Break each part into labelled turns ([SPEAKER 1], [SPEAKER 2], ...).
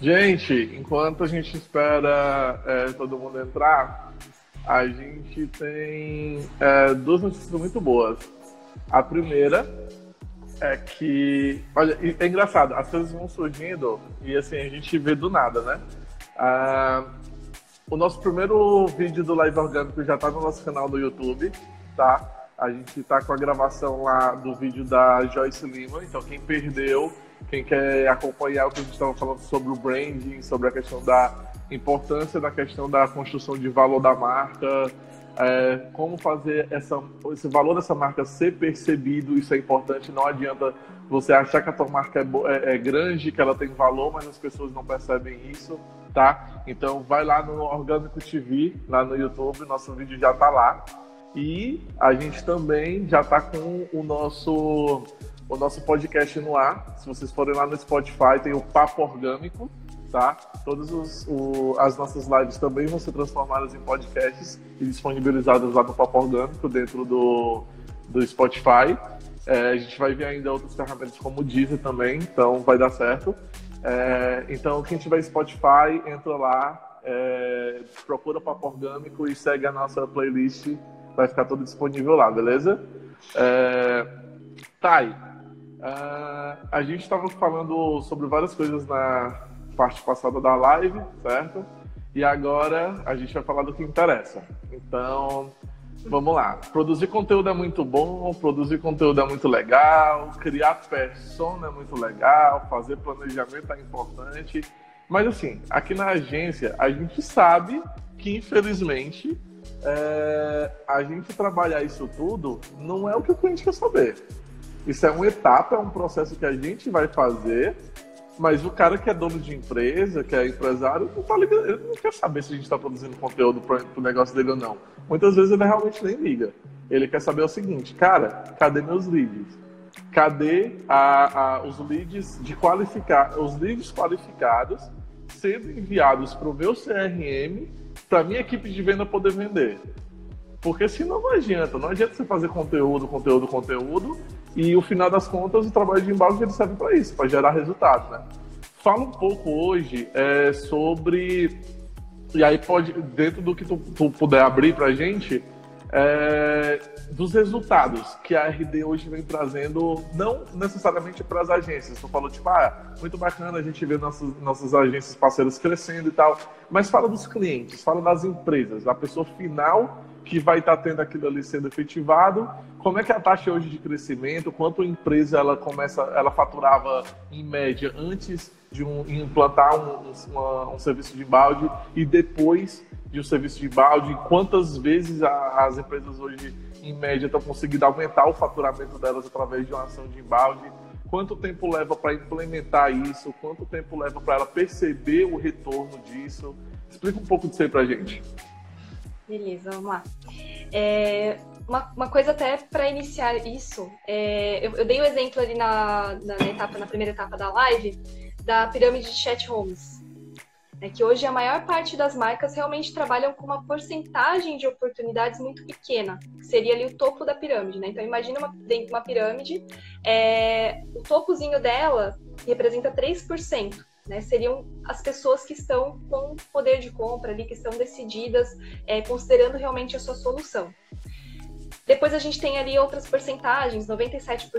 [SPEAKER 1] Gente, enquanto a gente espera é, todo mundo entrar, a gente tem é, duas notícias muito boas. A primeira é que. Olha, é engraçado, as coisas vão surgindo e assim, a gente vê do nada, né? Ah, o nosso primeiro vídeo do Live Orgânico já está no nosso canal do YouTube, tá? A gente está com a gravação lá do vídeo da Joyce Lima, então quem perdeu, quem quer acompanhar o que a gente estava falando sobre o branding, sobre a questão da importância da questão da construção de valor da marca, é, como fazer essa, esse valor dessa marca ser percebido, isso é importante. Não adianta você achar que a tua marca é, é, é, grande, que ela tem valor, mas as pessoas não percebem isso, tá? Então vai lá no Orgânico TV, lá no YouTube, nosso vídeo já tá lá. E a gente também já tá com o nosso o nosso podcast no ar. Se vocês forem lá no Spotify, tem o Papo Orgânico, tá? Todas as nossas lives também vão ser transformadas em podcasts e disponibilizadas lá no Papo Orgânico, dentro do, do Spotify. É, a gente vai ver ainda outras ferramentas como o Deezer também, então vai dar certo. É, então, quem tiver Spotify, entra lá, é, procura Papo Orgânico e segue a nossa playlist, vai ficar tudo disponível lá, beleza? É, Thay, uh, a gente estava falando sobre várias coisas na, parte passada da live, certo? E agora a gente vai falar do que interessa. Então, vamos lá. Produzir conteúdo é muito bom, produzir conteúdo é muito legal, criar persona é muito legal, fazer planejamento é importante. Mas assim, aqui na agência a gente sabe que infelizmente é, a gente trabalhar isso tudo não é o que o cliente quer saber. Isso é uma etapa, é um processo que a gente vai fazer mas o cara que é dono de empresa, que é empresário, não, tá ligando, ele não quer saber se a gente está produzindo conteúdo para o negócio dele ou não. Muitas vezes ele realmente nem liga. Ele quer saber o seguinte, cara, cadê meus leads? Cadê a, a, os leads de qualificar, os leads qualificados sendo enviados para o meu CRM para minha equipe de venda poder vender? Porque senão não adianta, não adianta você fazer conteúdo, conteúdo, conteúdo e o final das contas, o trabalho de embalde ele serve para isso, para gerar resultado, né? Fala um pouco hoje é, sobre e aí pode dentro do que tu, tu puder abrir para a gente é, dos resultados que a RD hoje vem trazendo, não necessariamente para as agências. Tu falou tipo, ah, muito bacana a gente ver nossas, nossas agências parceiras crescendo e tal, mas fala dos clientes, fala das empresas, a pessoa final que vai estar tá tendo aquilo ali sendo efetivado. Como é que é a taxa hoje de crescimento? Quanto a empresa ela começa, ela faturava em média antes de um, implantar um, uma, um serviço de balde e depois de um serviço de balde? Quantas vezes a, as empresas hoje em média estão conseguindo aumentar o faturamento delas através de uma ação de embalde? Quanto tempo leva para implementar isso? Quanto tempo leva para ela perceber o retorno disso? Explica um pouco disso aí para gente.
[SPEAKER 2] Beleza, vamos lá. É, uma, uma, coisa até para iniciar isso, é, eu, eu, dei o um exemplo ali na, na, etapa, na primeira etapa da live da pirâmide de chat homes. É que hoje a maior parte das marcas realmente trabalham com uma porcentagem de oportunidades muito pequena, que seria ali o topo da pirâmide, né? Então imagina uma, dentro de uma pirâmide, é, o topozinho dela representa 3% né? Seriam as pessoas que estão com poder de compra ali, que estão decididas, é, considerando realmente a sua solução. Depois a gente tem ali outras porcentagens, 97%,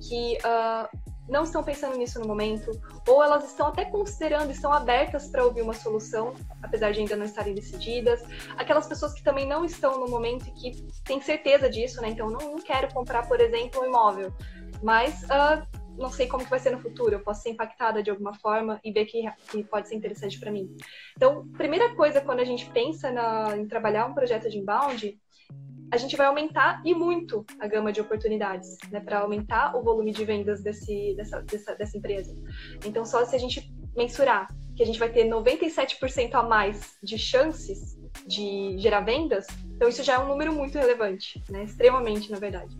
[SPEAKER 2] que uh, não estão pensando nisso no momento, ou elas estão até considerando, estão abertas para ouvir uma solução, apesar de ainda não estarem decididas. Aquelas pessoas que também não estão no momento e que têm certeza disso, né? Então, não, quero comprar, por exemplo, um imóvel, mas uh, não sei como que vai ser no futuro, eu posso ser impactada de alguma forma e ver que, que pode ser interessante para mim. Então, primeira coisa quando a gente pensa na, em trabalhar um projeto de inbound, a gente vai aumentar e muito a gama de oportunidades, né, para aumentar o volume de vendas desse, dessa, dessa, dessa empresa. Então, só se a gente mensurar que a gente vai ter 97% a mais de chances de gerar vendas, então isso já é um número muito relevante, né, extremamente, na verdade.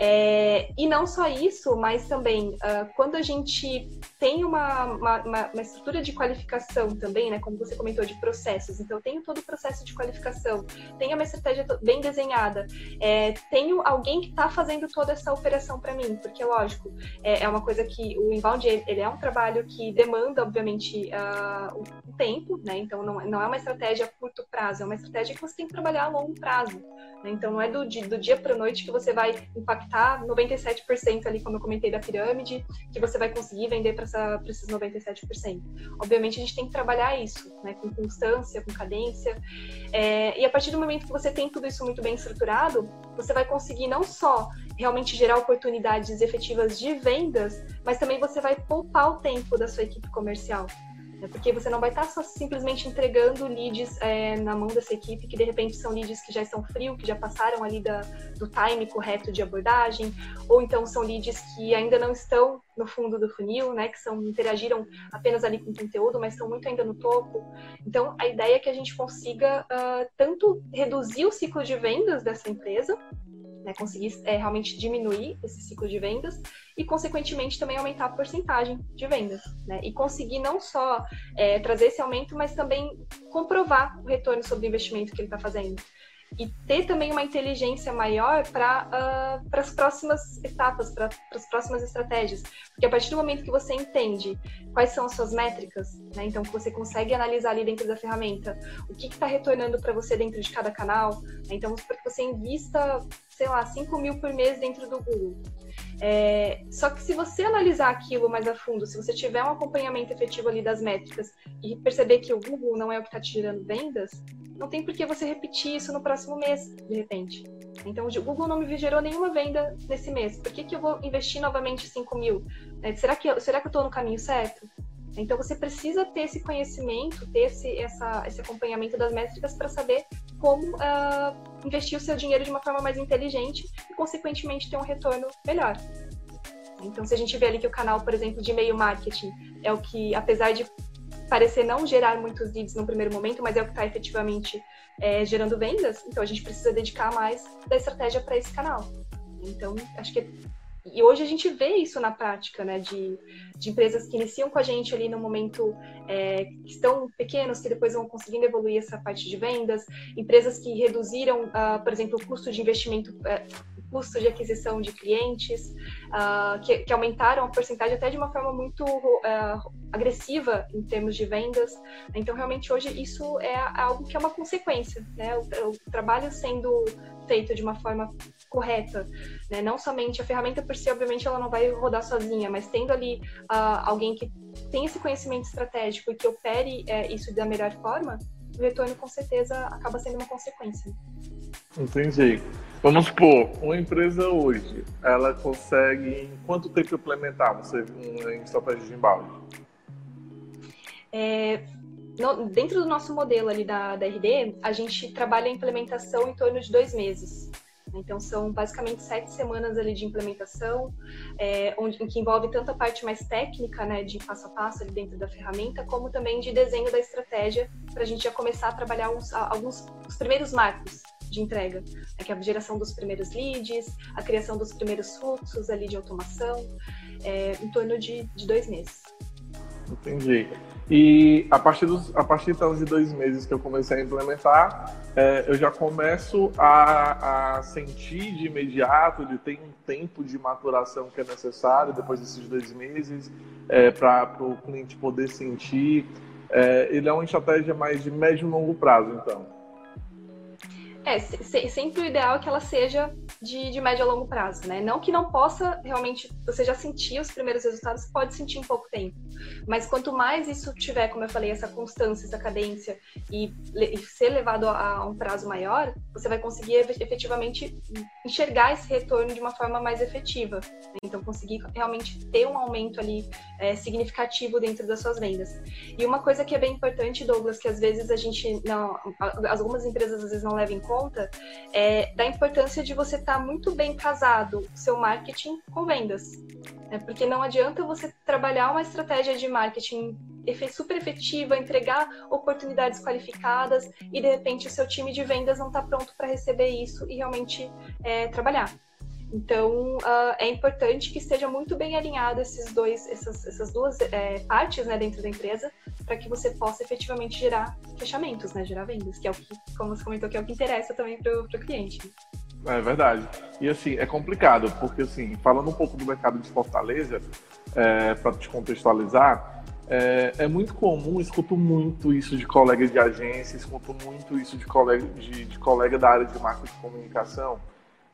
[SPEAKER 2] É, e não só isso, mas também uh, quando a gente tem uma, uma, uma, estrutura de qualificação também, né, como você comentou, de processos, então eu tenho todo o processo de qualificação, tenho uma estratégia bem desenhada, é, tenho alguém que está fazendo toda essa operação para mim, porque lógico, é, é, uma coisa que o inbound ele é um trabalho que demanda, obviamente, uh, o tempo, né, então não, não é uma estratégia a curto prazo, é uma estratégia que você tem que trabalhar a longo prazo, né, então não é do, do dia para noite que você vai impactar impactar 97% ali, como eu comentei, da pirâmide, que você vai conseguir vender para esses 97%. Obviamente, a gente tem que trabalhar isso, né, com constância, com cadência. É, e a partir do momento que você tem tudo isso muito bem estruturado, você vai conseguir não só realmente gerar oportunidades efetivas de vendas, mas também você vai poupar o tempo da sua equipe comercial. É porque você não vai estar só simplesmente entregando leads é, na mão dessa equipe, que de repente são leads que já estão frios, que já passaram ali da, do time correto de abordagem, ou então são leads que ainda não estão no fundo do funil, né, que são interagiram apenas ali com o conteúdo, mas estão muito ainda no topo. Então, a ideia é que a gente consiga uh, tanto reduzir o ciclo de vendas dessa empresa, né, conseguir é, realmente diminuir esse ciclo de vendas e, consequentemente, também aumentar a porcentagem de vendas. Né, e conseguir não só é, trazer esse aumento, mas também comprovar o retorno sobre o investimento que ele está fazendo e ter também uma inteligência maior para uh, ah, as próximas etapas, para as próximas estratégias. Porque a partir do momento que você entende quais são as suas métricas, né, então que você consegue analisar ali dentro da ferramenta o que está retornando para você dentro de cada canal, né, então para que você invista, sei lá, 5 mil por mês dentro do Google. É, só que se você analisar aquilo mais a fundo, se você tiver um acompanhamento efetivo ali das métricas e perceber que o Google não é o que está te gerando vendas, não tem por que você repetir isso no próximo mês, de repente. Então, o Google não me gerou nenhuma venda nesse mês. Por que, que eu vou investir novamente 5 mil? É, será que, eu, estou no caminho certo? Então, você precisa ter esse conhecimento, ter esse, essa, esse acompanhamento das métricas para saber como uh, investir o seu dinheiro de uma forma mais inteligente e, consequentemente, ter um retorno melhor. Então, se a gente vê ali que o canal, por exemplo, de e-mail marketing é o que, apesar de parecer não gerar muitos leads no primeiro momento, mas é o que está efetivamente é, gerando vendas, então a gente precisa dedicar mais da estratégia para esse canal. Então, acho que. E hoje a gente vê isso na prática, né? De, de empresas que iniciam com a gente ali no momento é, que estão pequenos, que depois vão conseguindo evoluir essa parte de vendas, empresas que reduziram, uh, por exemplo, o custo de investimento. Uh, custo de aquisição de clientes, uh, que, que, aumentaram a porcentagem até de uma forma muito uh, agressiva em termos de vendas. Então, realmente, hoje isso é algo que é uma consequência, né? O, o trabalho sendo feito de uma forma correta, né? Não somente a ferramenta por si, obviamente, ela não vai rodar sozinha, mas tendo ali uh, alguém que tem esse conhecimento estratégico e que opere uh, isso da melhor forma, o retorno com certeza acaba sendo uma consequência.
[SPEAKER 1] Entendi. Vamos supor, uma empresa hoje, ela consegue em quanto tempo implementar você em estratégia de embalde?
[SPEAKER 2] É, no, dentro do nosso modelo ali da, da RD, a gente trabalha a implementação em torno de dois meses. Então, são basicamente sete semanas ali de implementação, é, onde, que envolve tanto a parte mais técnica, né, de passo a passo ali dentro da ferramenta, como também de desenho da estratégia, para a gente já começar a trabalhar uns, alguns os primeiros marcos de entrega, né, que é a geração dos primeiros leads, a criação dos primeiros fluxos ali de automação, é, em torno de, de dois meses.
[SPEAKER 1] Entendi. E a partir, dos, a partir então de dois meses que eu comecei a implementar, é, eu já começo a, a, sentir de imediato, de ter um tempo de maturação que é necessário depois desses dois meses, é, para o cliente poder sentir. É, ele é uma estratégia mais de médio e longo prazo, então.
[SPEAKER 2] É, sempre o ideal é que ela seja de, de médio a longo prazo, né? Não que não possa realmente, você já sentir os primeiros resultados, pode sentir em pouco tempo. Mas quanto mais isso tiver, como eu falei, essa constância, essa cadência e, e ser levado a, a, um prazo maior, você vai conseguir efetivamente enxergar esse retorno de uma forma mais efetiva. Né? Então, conseguir realmente ter um aumento ali é, significativo dentro das suas vendas. E uma coisa que é bem importante, Douglas, que às vezes a gente não, algumas empresas às vezes não levam em conta, conta é, da importância de você estar tá muito bem casado seu marketing com vendas. Né? Porque não adianta você trabalhar uma estratégia de marketing super efetiva, entregar oportunidades qualificadas e de repente o seu time de vendas não está pronto para receber isso e realmente é, trabalhar. Então, uh, é importante que esteja muito bem alinhado esses dois, essas, essas duas é, partes né, dentro da empresa, para que você possa efetivamente gerar fechamentos, né, gerar vendas, que é o que, como você comentou, que é o que interessa também para o cliente.
[SPEAKER 1] É verdade. E assim, é complicado, porque assim, falando um pouco do mercado de Fortaleza, é, para te contextualizar, é, é, muito comum, escuto muito isso de colega de agência, escuto muito isso de colega, de, de colega da área de marketing de comunicação.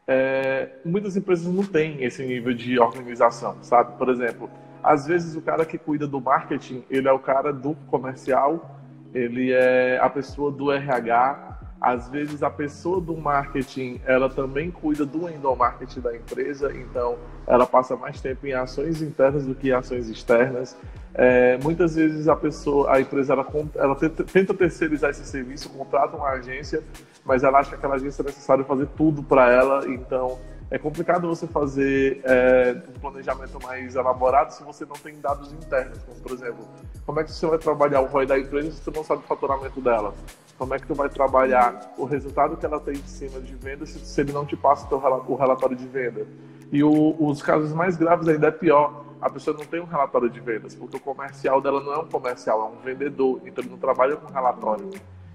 [SPEAKER 1] É, muitas empresas não têm esse nível de organização, sabe? Por exemplo, às vezes o cara que cuida do marketing, ele é o cara do comercial, ele é a pessoa do RH, às vezes a pessoa do marketing, ela também cuida do endomarketing da empresa, então ela passa mais tempo em ações internas do que em ações externas. É, muitas vezes a pessoa, a empresa, ela, ela tenta terceirizar esse serviço, contrata uma agência, mas ela acha que aquela agência é necessário fazer tudo para ela, então é complicado você fazer é, um planejamento mais elaborado se você não tem dados internos, como por exemplo, como é que você vai trabalhar o ROI da empresa se você não sabe o faturamento dela? Como é que tu vai trabalhar o resultado que ela tem de cima de venda se, se ele não te passa o, relatório de venda? E o, os casos mais graves ainda é pior. A pessoa não tem um relatório de vendas, porque o comercial dela não é um comercial, é um vendedor. Então ele não trabalha com relatório.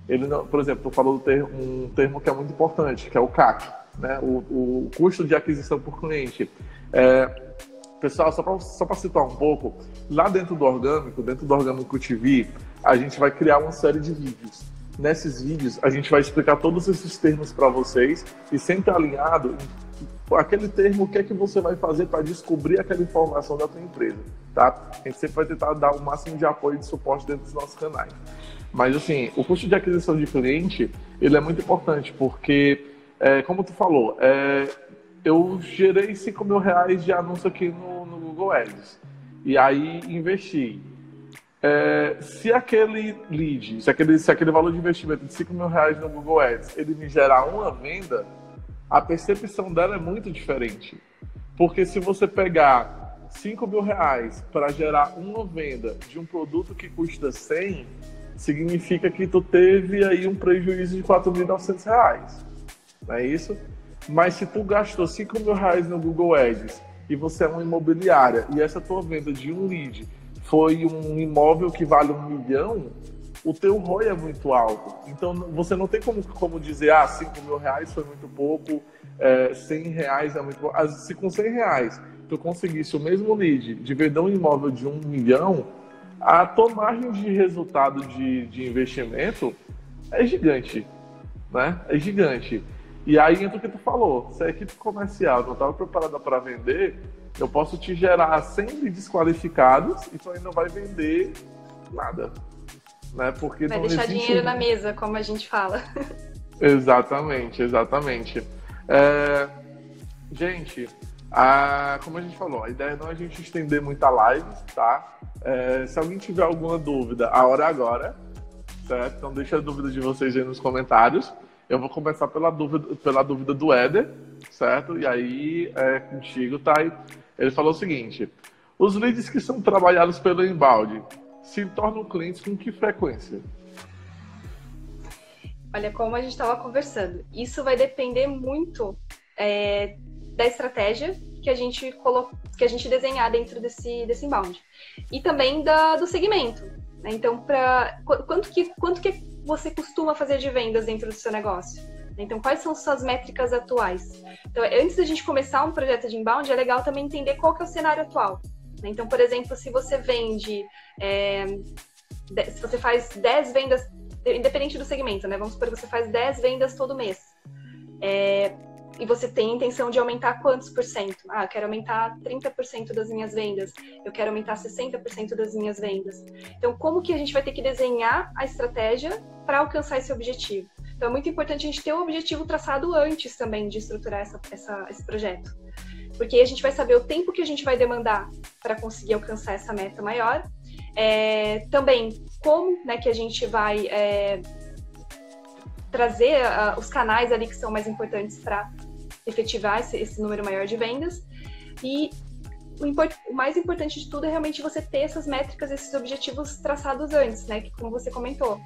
[SPEAKER 1] Ele não, por exemplo, tu falou um termo que é muito importante, que é o CAC, né? o, o custo de aquisição por cliente. É, pessoal, só para citar um pouco, lá dentro do Orgânico, dentro do Orgânico TV, a gente vai criar uma série de vídeos nesses vídeos a gente vai explicar todos esses termos para vocês e sempre alinhado aquele termo, o que é que você vai fazer para descobrir aquela informação da sua empresa, tá? A gente sempre vai tentar dar o máximo de apoio e de suporte dentro dos nossos canais. Mas assim, o custo de aquisição de cliente, ele é muito importante, porque, é, como tu falou, é, eu gerei 5 mil reais de anúncio aqui no, no Google Ads. E aí investi é, se aquele lead, se aquele, se aquele valor de investimento de 5 mil reais no Google Ads, ele me gerar uma venda, a percepção dela é muito diferente. Porque se você pegar 5 mil reais para gerar uma venda de um produto que custa 100, significa que tu teve aí um prejuízo de 4.900 reais. Não é isso? Mas se tu gastou 5 mil reais no Google Ads e você é uma imobiliária e essa tua venda de um lead foi um imóvel que vale um milhão, o teu ROI é muito alto. Então você não tem como, como dizer, ah, 5 mil reais foi muito pouco, é, 100 reais é muito pouco. Se com 100 reais tu conseguisse o mesmo lead de vender um imóvel de um milhão, a tua margem de resultado de, de investimento é gigante, né? É gigante. E aí entra o que tu falou, se a equipe comercial não estava preparada para vender, eu posso te gerar 100 desqualificados e tu ainda vai vender nada. Né? Porque
[SPEAKER 2] vai deixar dinheiro na mesa, como a gente fala.
[SPEAKER 1] Exatamente, exatamente. É... Gente, a... como a gente falou, a ideia não é a gente estender muita live, tá? É... Se alguém tiver alguma dúvida, a hora é agora, certo? Então deixa a dúvida de vocês aí nos comentários. Eu vou começar pela dúvida, pela dúvida do Éder, certo? E aí é contigo, Thay. Ele falou o seguinte: os leads que são trabalhados pelo embalde se tornam clientes com que frequência?
[SPEAKER 2] Olha, como a gente estava conversando, isso vai depender muito é, da estratégia que a gente colo... que a gente desenhar dentro desse, desse inbound e também da, do segmento. Né? Então, para quanto que quanto que você costuma fazer de vendas dentro do seu negócio? Então, quais são suas métricas atuais? Então, antes da gente começar um projeto de inbound, é legal também entender qual que é o cenário atual. Então, por exemplo, se você vende, é, se você faz 10 vendas, independente do segmento, né? Vamos supor que você faz 10 vendas todo mês. É, e você tem intenção de aumentar quantos por cento? Ah, eu quero aumentar 30% das minhas vendas, eu quero aumentar 60% das minhas vendas. Então, como que a gente vai ter que desenhar a estratégia para alcançar esse objetivo? Então é muito importante a gente ter um objetivo traçado antes também de estruturar essa, essa, esse projeto. Porque aí a gente vai saber o tempo que a gente vai demandar para conseguir alcançar essa meta maior. É, também como né, que a gente vai é, trazer uh, os canais ali que são mais importantes para efetivar esse, esse, número maior de vendas. E o, import, o, mais importante de tudo é realmente você ter essas métricas, esses objetivos traçados antes, né? Que como você comentou,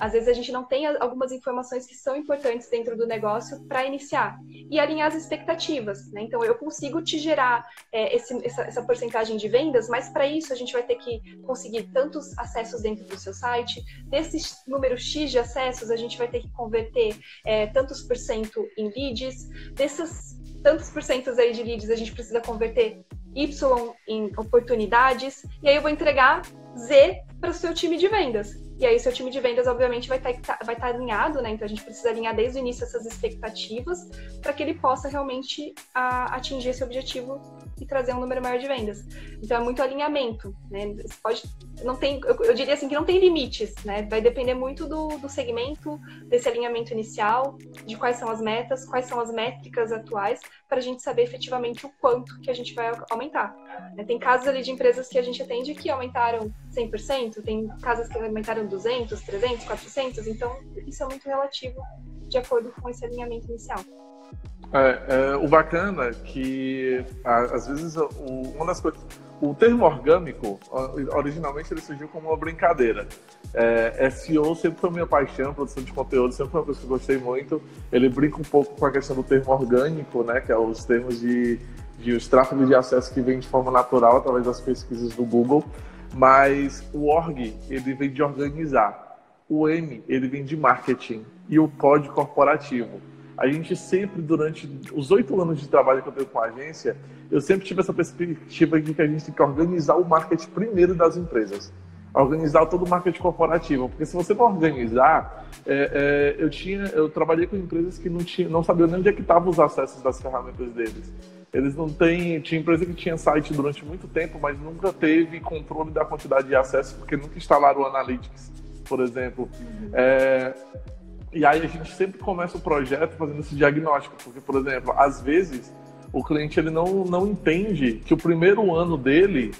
[SPEAKER 2] às vezes a gente não tem algumas informações que são importantes dentro do negócio para iniciar. E alinhar as expectativas. Né? Então, eu consigo te gerar é, esse, essa, essa porcentagem de vendas, mas para isso a gente vai ter que conseguir tantos acessos dentro do seu site. Desses número X de acessos, a gente vai ter que converter é, tantos por cento em leads. Desses tantos por cento aí de leads, a gente precisa converter Y em oportunidades. E aí eu vou entregar Z para o seu time de vendas. E aí, seu time de vendas, obviamente, vai estar tá, vai tá alinhado, né? Então, a gente precisa alinhar desde o início essas expectativas para que ele possa realmente a, atingir esse objetivo e trazer um número maior de vendas. Então, é muito alinhamento, né? Você pode, não tem, eu, eu, diria assim que não tem limites, né? Vai depender muito do, do segmento, desse alinhamento inicial, de quais são as metas, quais são as métricas atuais, para a gente saber efetivamente o quanto que a gente vai aumentar. Né? Tem casos ali de empresas que a gente atende que aumentaram 100%, tem casas que aumentaram 200, 300, 400, então isso é muito relativo de acordo com esse alinhamento inicial.
[SPEAKER 1] É, é, o bacana é que, às vezes, o, uma das coisas. O termo orgânico, originalmente, ele surgiu como uma brincadeira. É, SEO sempre foi minha paixão, produção de conteúdo sempre foi uma coisa que eu gostei muito. Ele brinca um pouco com a questão do termo orgânico, né, que é os termos de, de os tráfegos de acesso que vêm de forma natural através das pesquisas do Google. Mas o org, ele vem de organizar. O M, ele vem de marketing. E o código corporativo. A gente sempre, durante os oito anos de trabalho que eu tenho com a agência, eu sempre tive essa perspectiva de que a gente tem que organizar o marketing primeiro das empresas. Organizar todo o marketing corporativo. Porque se você não organizar, é, é, eu tinha, eu trabalhei com empresas que não, tinha, não sabiam nem onde é que estavam os acessos das ferramentas deles. Eles não têm. Tinha empresa que tinha site durante muito tempo, mas nunca teve controle da quantidade de acessos, porque nunca instalaram o Analytics, por exemplo. Uhum. É, e aí a gente sempre começa o projeto fazendo esse diagnóstico, porque, por exemplo, às vezes o cliente ele não, não entende que o primeiro ano dele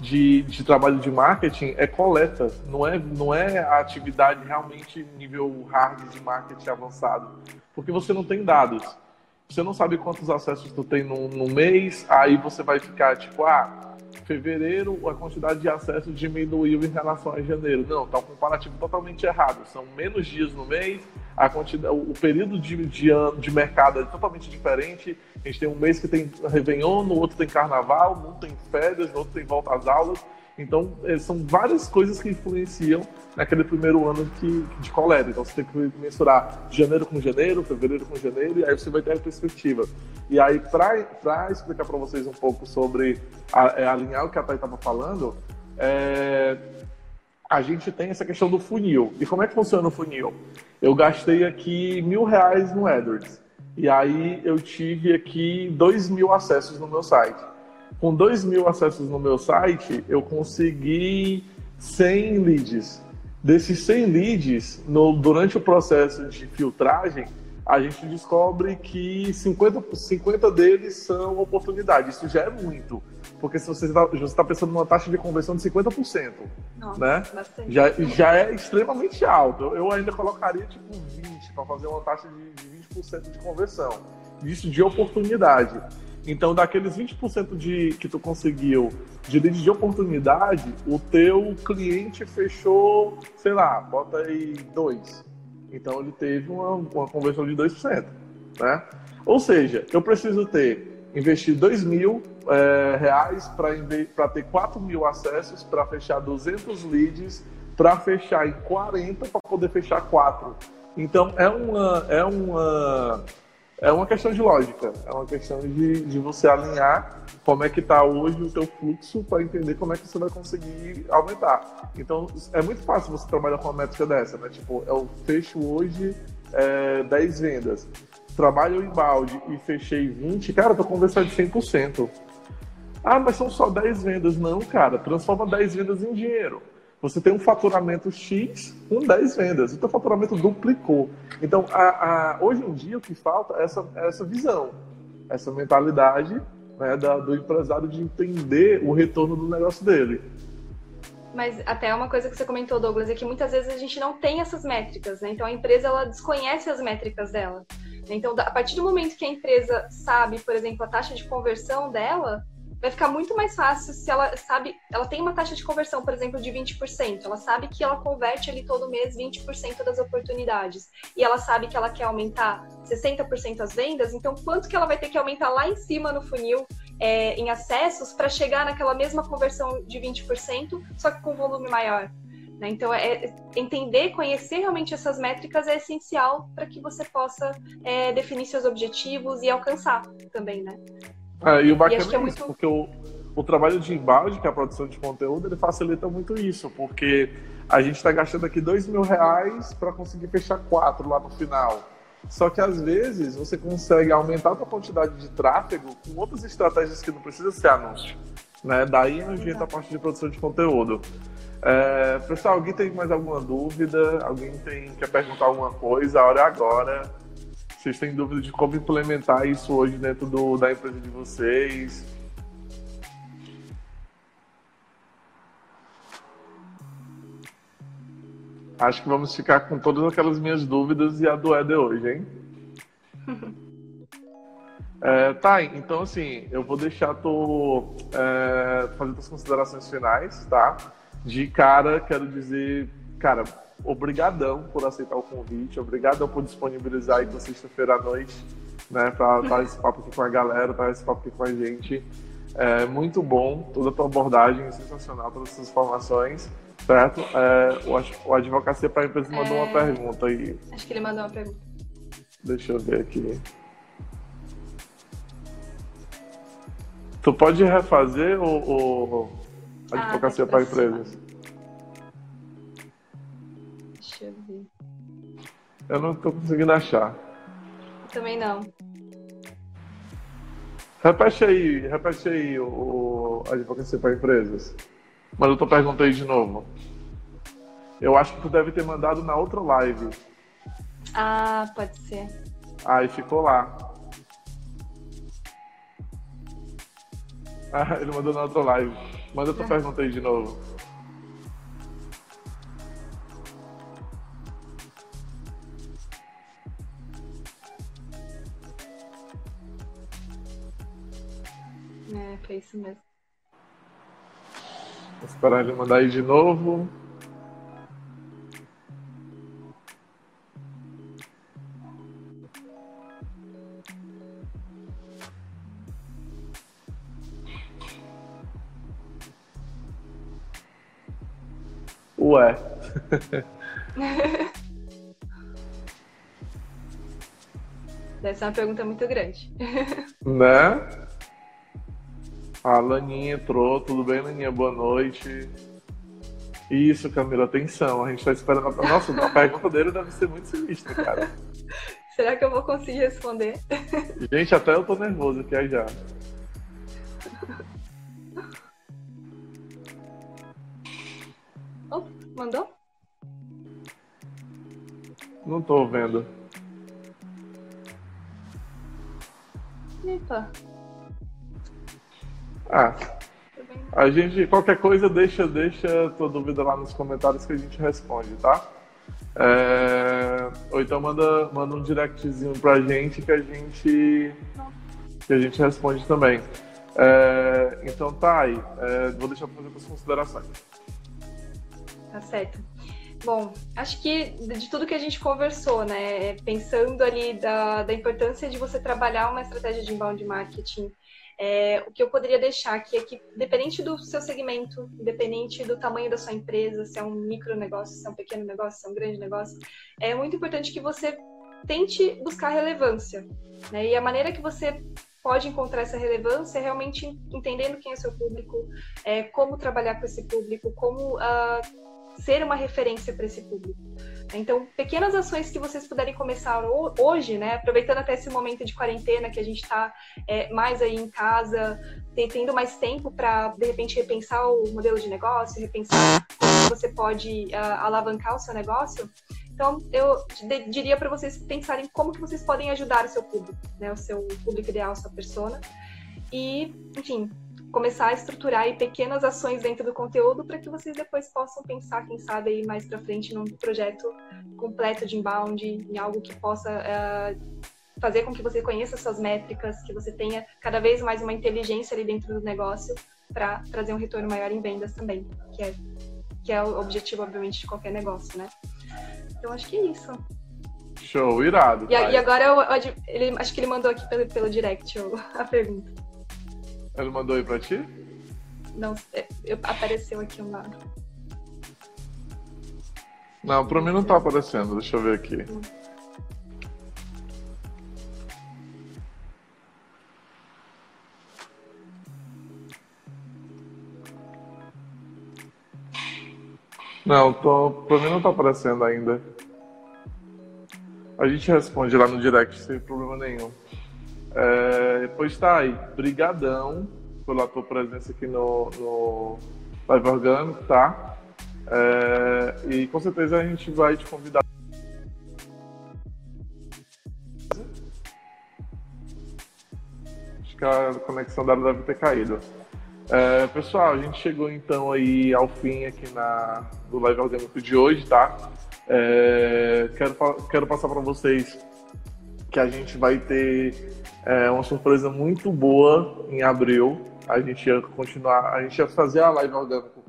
[SPEAKER 1] de, de trabalho de marketing é coleta, não é, não é a atividade realmente nível hard de marketing avançado, porque você não tem dados. Você não sabe quantos acessos tu tem no, no mês, aí você vai ficar tipo, ah, fevereiro a quantidade de acessos diminuiu em relação a janeiro. Não, está um comparativo totalmente errado. São menos dias no mês, a quantidade, o período de, de, de mercado é totalmente diferente. A gente tem um mês que tem Réveillon, no outro tem Carnaval, no outro tem férias, no outro tem volta às aulas. Então, é, são várias coisas que influenciam naquele primeiro ano que, de coleta. Então, você tem que mensurar janeiro com janeiro, fevereiro com janeiro, e aí você vai ter a perspectiva. E aí, para explicar para vocês um pouco sobre a, é, alinhar o que a Thay estava falando, é, a gente tem essa questão do funil. E como é que funciona o funil? Eu gastei aqui mil reais no AdWords. E aí eu tive aqui dois mil acessos no meu site com 2 mil acessos no meu site, eu consegui 100 leads. Desses 100 leads, no, durante o processo de filtragem, a gente descobre que 50, 50 deles são oportunidades. Isso já é muito. Porque se você está tá pensando numa taxa de conversão de 50%, Nossa, né? Já, já é extremamente alto. Eu ainda colocaria tipo 20% para fazer uma taxa de, de 20% de conversão. Isso de oportunidade. Então, daqueles 20% de, que tu conseguiu de lead de oportunidade, o teu cliente fechou, sei lá, bota aí 2. Então, ele teve uma, uma conversão de 2%. Né? Ou seja, eu preciso ter, investir 2 mil é, reais para ter 4 mil acessos, para fechar 200 leads, para fechar em 40, para poder fechar 4. Então, é uma, é uma é uma questão de lógica, é uma questão de, de você alinhar como é que está hoje o teu fluxo para entender como é que você vai conseguir aumentar. Então, é muito fácil você trabalhar com uma métrica dessa, né? Tipo, eu fecho hoje é, 10 vendas, trabalho em balde e fechei 20, cara, eu tô conversando de 100%. Ah, mas são só 10 vendas. Não, cara, transforma 10 vendas em dinheiro. Você tem um faturamento X com 10 vendas, o teu faturamento duplicou. Então, a, a, hoje em dia, o que falta é essa, é essa visão, essa mentalidade né, da, do empresário de entender o retorno do negócio dele.
[SPEAKER 2] Mas até uma coisa que você comentou, Douglas, é que muitas vezes a gente não tem essas métricas, né? Então a empresa ela desconhece as métricas dela. Então, a partir do momento que a empresa sabe, por exemplo, a taxa de conversão dela, vai ficar muito mais fácil se ela sabe, ela tem uma taxa de conversão, por exemplo, de 20%. Ela sabe que ela converte ali todo mês 20% das oportunidades. E ela sabe que ela quer aumentar 60% as vendas, então quanto que ela vai ter que aumentar lá em cima no funil é, em acessos para chegar naquela mesma conversão de 20%, só que com volume maior? Né? Então, é, entender, conhecer realmente essas métricas é essencial para que você possa é, definir seus objetivos e alcançar também, né?
[SPEAKER 1] É, e o bacana e é, é muito... isso, porque o, o trabalho de embalde, que é a produção de conteúdo, ele facilita muito isso, porque a gente está gastando aqui dois mil reais para conseguir fechar quatro lá no final. Só que às vezes você consegue aumentar a quantidade de tráfego com outras estratégias que não precisa ser anúncio. Né? Daí a gente a parte de produção de conteúdo. É, pessoal, alguém tem mais alguma dúvida? Alguém tem, quer perguntar alguma coisa? A hora é agora. Vocês têm dúvida de como implementar isso hoje dentro do, da empresa de vocês? Acho que vamos ficar com todas aquelas minhas dúvidas e a do Eder hoje, hein? é, tá, então assim, eu vou deixar tu é, fazendo as considerações finais, tá? De cara, quero dizer, cara, obrigadão por aceitar o convite, obrigadão por disponibilizar aí com sexta-feira à noite, né, para dar esse papo aqui com a galera, dar esse papo aqui com a gente. É muito bom, toda a tua abordagem, sensacional, todas essas informações. Certo? É, o, o Advocacia para a Empresa mandou é... uma pergunta aí.
[SPEAKER 2] Acho que ele mandou uma pergunta.
[SPEAKER 1] Deixa eu ver aqui. Tu pode refazer o, o Advocacia ah, para Empresas?
[SPEAKER 2] Eu
[SPEAKER 1] não estou conseguindo achar.
[SPEAKER 2] Também não.
[SPEAKER 1] Repete aí, repete aí o, o Advocacia para Empresas. Mas eu tô perguntando de novo. Eu acho que tu deve ter mandado na outra live.
[SPEAKER 2] Ah, pode ser.
[SPEAKER 1] Aí ficou lá. Ah, ele mandou na outra live. Manda tua é. pergunta aí de novo.
[SPEAKER 2] É, isso mesmo.
[SPEAKER 1] Vou esperar ele mandar aí de novo. Ué.
[SPEAKER 2] Deve ser uma pergunta muito grande.
[SPEAKER 1] Né? A Laninha entrou, tudo bem, Laninha? Boa noite. Isso, Camila, atenção. A gente tá esperando. A... Nossa, a pergunta dele deve ser muito sinistra, cara.
[SPEAKER 2] Será que eu vou conseguir responder?
[SPEAKER 1] Gente, até eu tô nervoso aqui já.
[SPEAKER 2] Oh, mandou?
[SPEAKER 1] Não tô vendo.
[SPEAKER 2] Epa.
[SPEAKER 1] Ah, a gente, qualquer coisa, deixa, deixa tua dúvida lá nos comentários que a gente responde, tá? É, ou então manda, manda um directzinho pra gente que a gente, que a gente responde também. É, então tá aí, é, vou deixar pra fazer as considerações.
[SPEAKER 2] Tá certo. Bom, acho que de tudo que a gente conversou, né, pensando ali da, da importância de você trabalhar uma estratégia de inbound marketing é, o que eu poderia deixar aqui é que, independente do seu segmento, independente do tamanho da sua empresa, se é um micro negócio, se é um pequeno negócio, se é um grande negócio, é muito importante que você tente buscar relevância. Né? E a maneira que você pode encontrar essa relevância é realmente entendendo quem é seu público, é, como trabalhar com esse público, como uh, ser uma referência para esse público. Então, pequenas ações que vocês puderem começar hoje, né? Aproveitando até esse momento de quarentena que a gente está é, mais aí em casa, tendo mais tempo para, de repente, repensar o modelo de negócio, repensar como você pode uh, alavancar o seu negócio. Então, eu diria para vocês pensarem como que vocês podem ajudar o seu público, né? O seu público ideal, a sua persona. E, enfim, começar a estruturar aí pequenas ações dentro do conteúdo para que vocês depois possam pensar, quem sabe, aí mais para frente num projeto completo de inbound, em algo que possa uh, fazer com que você conheça suas métricas, que você tenha cada vez mais uma inteligência ali dentro do negócio para trazer um retorno maior em vendas também, que é, que é o objetivo, obviamente, de qualquer negócio, né? Então, acho que é isso.
[SPEAKER 1] Show, irado.
[SPEAKER 2] E, e agora, eu, ele, acho que ele mandou aqui pelo, pelo direct a pergunta.
[SPEAKER 1] Ele mandou aí pra ti?
[SPEAKER 2] Não, é, eu, apareceu aqui uma.
[SPEAKER 1] Não, pra mim não tá aparecendo, deixa eu ver aqui. Hum. Não, tô, pra mim não tá aparecendo ainda. A gente responde lá no direct sem problema nenhum. É, pois tá aí, brigadão pela tua presença aqui no, no Live Orgânico, tá? É, e com certeza a gente vai te convidar. Acho que a conexão dela deve ter caído. É, pessoal, a gente chegou então aí ao fim aqui na, do live orgânico de hoje, tá? É, quero, quero passar para vocês que a gente vai ter é, uma surpresa muito boa em abril. A gente ia continuar, a gente ia fazer a live orgânico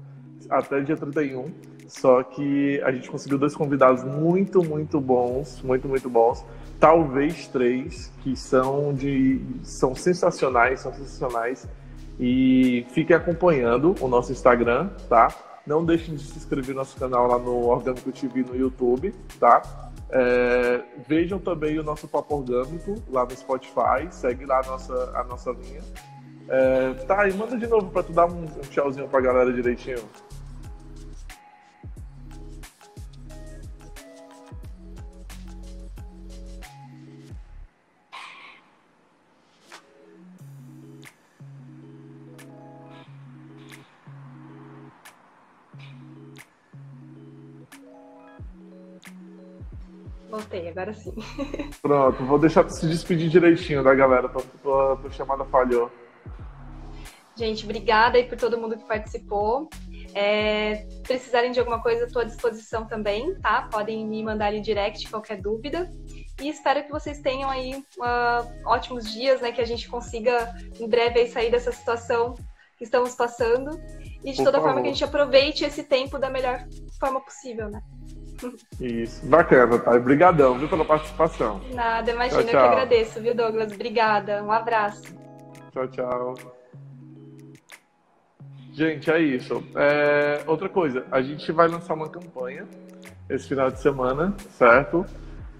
[SPEAKER 1] até dia 31, só que a gente conseguiu dois convidados muito, muito bons, muito, muito bons. Talvez três, que são de. são sensacionais, são sensacionais e fiquem acompanhando o nosso Instagram, tá? Não deixem de se inscrever no nosso canal lá no Orgânico TV no YouTube, tá? É, vejam também o nosso Papo Orgânico lá no Spotify, segue lá a nossa, a nossa linha. É, tá, e manda de novo para tu dar um, um tchauzinho pra galera direitinho.
[SPEAKER 2] Agora sim.
[SPEAKER 1] Pronto, vou deixar tu se despedir direitinho da galera, tua, tua, tua chamada falhou.
[SPEAKER 2] Gente, obrigada aí por todo mundo que participou. É, precisarem de alguma coisa, estou à disposição também, tá? Podem me mandar ali direct qualquer dúvida. E espero que vocês tenham aí uh, ótimos dias, né? Que a gente consiga em breve sair dessa situação que estamos passando. E de por toda favor. forma que a gente aproveite esse tempo da melhor forma possível, né?
[SPEAKER 1] Isso, bacana, tá? Obrigadão, viu, pela participação.
[SPEAKER 2] Nada, imagina, tchau, tchau. eu que agradeço, viu, Douglas? Obrigada, um abraço.
[SPEAKER 1] Tchau, tchau. Gente, é isso. É... Outra coisa, a gente vai lançar uma campanha esse final de semana, certo?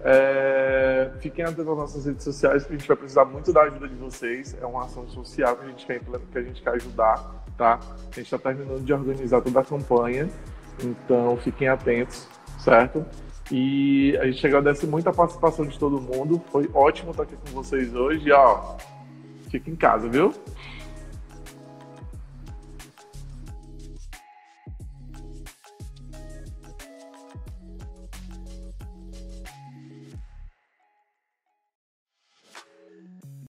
[SPEAKER 1] É... Fiquem atentos às nossas redes sociais, porque a gente vai precisar muito da ajuda de vocês. É uma ação social que a gente quer, que a gente quer ajudar, tá? A gente está terminando de organizar toda a campanha, então fiquem atentos certo? E a gente agradece muito a participação de todo mundo. Foi ótimo estar aqui com vocês hoje. E, ó, fica em casa, viu?